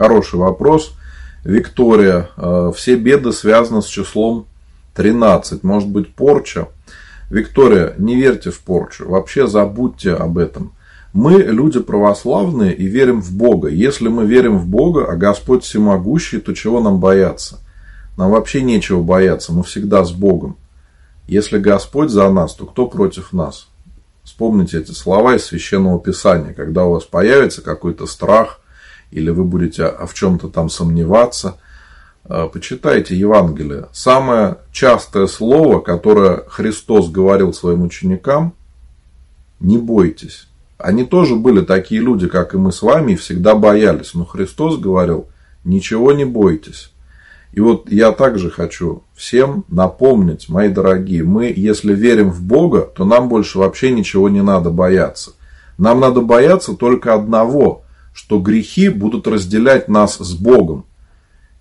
Хороший вопрос. Виктория, э, все беды связаны с числом 13. Может быть порча? Виктория, не верьте в порчу. Вообще забудьте об этом. Мы люди православные и верим в Бога. Если мы верим в Бога, а Господь всемогущий, то чего нам бояться? Нам вообще нечего бояться, мы всегда с Богом. Если Господь за нас, то кто против нас? Вспомните эти слова из Священного Писания, когда у вас появится какой-то страх, или вы будете в чем-то там сомневаться, э, почитайте Евангелие. Самое частое слово, которое Христос говорил своим ученикам, не бойтесь. Они тоже были такие люди, как и мы с вами, и всегда боялись. Но Христос говорил, ничего не бойтесь. И вот я также хочу всем напомнить, мои дорогие, мы, если верим в Бога, то нам больше вообще ничего не надо бояться. Нам надо бояться только одного, что грехи будут разделять нас с Богом.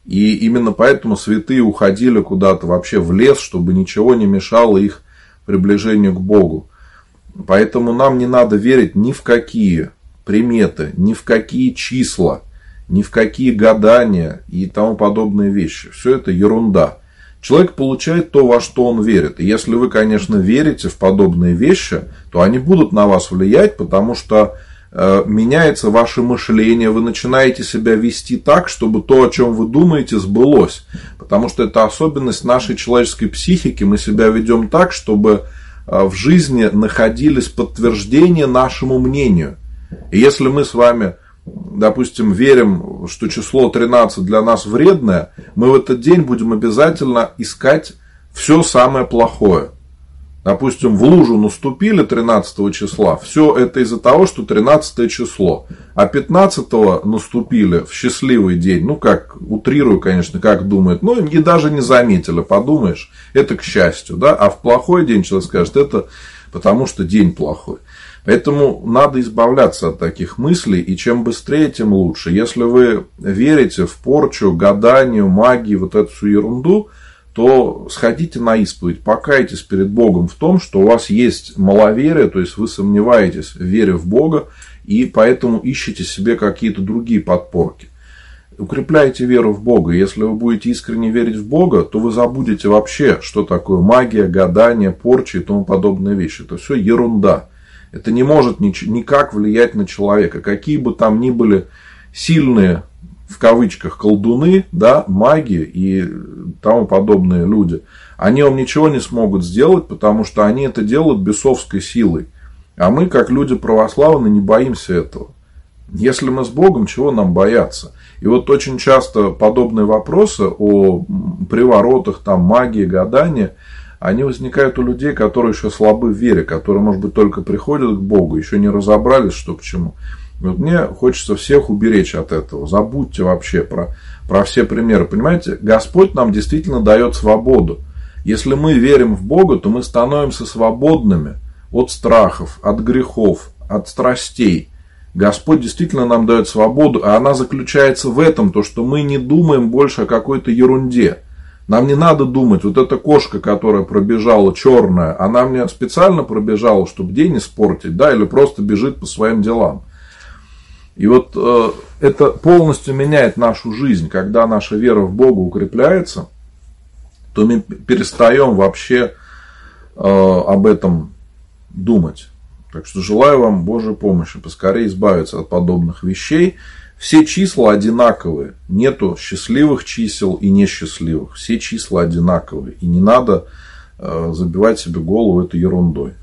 И именно поэтому святые уходили куда-то вообще в лес, чтобы ничего не мешало их приближению к Богу. Поэтому нам не надо верить ни в какие приметы, ни в какие числа, ни в какие гадания и тому подобные вещи. Все это ерунда. Человек получает то, во что он верит. И если вы, конечно, верите в подобные вещи, то они будут на вас влиять, потому что меняется ваше мышление, вы начинаете себя вести так, чтобы то, о чем вы думаете, сбылось. Потому что это особенность нашей человеческой психики. Мы себя ведем так, чтобы Э, в жизни находились подтверждения нашему мнению. И если мы с вами, допустим, верим, что число 13 для нас вредное, мы в этот день будем обязательно искать все самое плохое. Допустим, в лужу наступили 13 числа, все это из-за того, что 13 число. А 15 наступили в счастливый день, ну как, утрирую, конечно, как думает, ну и даже не заметили, подумаешь, это к счастью, да, а в плохой день человек скажет, это потому что день плохой. Поэтому надо избавляться от таких мыслей, и чем быстрее, тем лучше. Если вы верите в порчу, гаданию, магии, вот эту всю ерунду, то сходите на исповедь, покайтесь перед Богом в том, что у вас есть маловерие, то есть вы сомневаетесь в вере в Бога, и поэтому ищете себе какие-то другие подпорки. Укрепляйте веру в Бога. Если вы будете искренне верить в Бога, то вы забудете вообще, что такое магия, гадание, порча и тому подобные вещи. Это все ерунда. Это не может никак влиять на человека. Какие бы там ни были сильные в кавычках колдуны, да, маги и тому подобные люди, они вам ничего не смогут сделать, потому что они это делают бесовской силой. А мы, как люди православные, не боимся этого. Если мы с Богом, чего нам бояться? И вот очень часто подобные вопросы о приворотах, там, магии, гадания, они возникают у людей, которые еще слабы в вере, которые, может быть, только приходят к Богу, еще не разобрались, что к чему. Вот мне хочется всех уберечь от этого. Забудьте вообще про, про все примеры. Понимаете, Господь нам действительно дает свободу. Если мы верим в Бога, то мы становимся свободными от страхов, от грехов, от страстей. Господь действительно нам дает свободу, а она заключается в этом, то, что мы не думаем больше о какой-то ерунде. Нам не надо думать, вот эта кошка, которая пробежала черная, она мне специально пробежала, чтобы день испортить, да, или просто бежит по своим делам. И вот э, это полностью меняет нашу жизнь. Когда наша вера в Бога укрепляется, то мы перестаем вообще э, об этом думать. Так что желаю вам Божьей помощи, поскорее избавиться от подобных вещей. Все числа одинаковые. Нету счастливых чисел и несчастливых. Все числа одинаковые. И не надо э, забивать себе голову этой ерундой.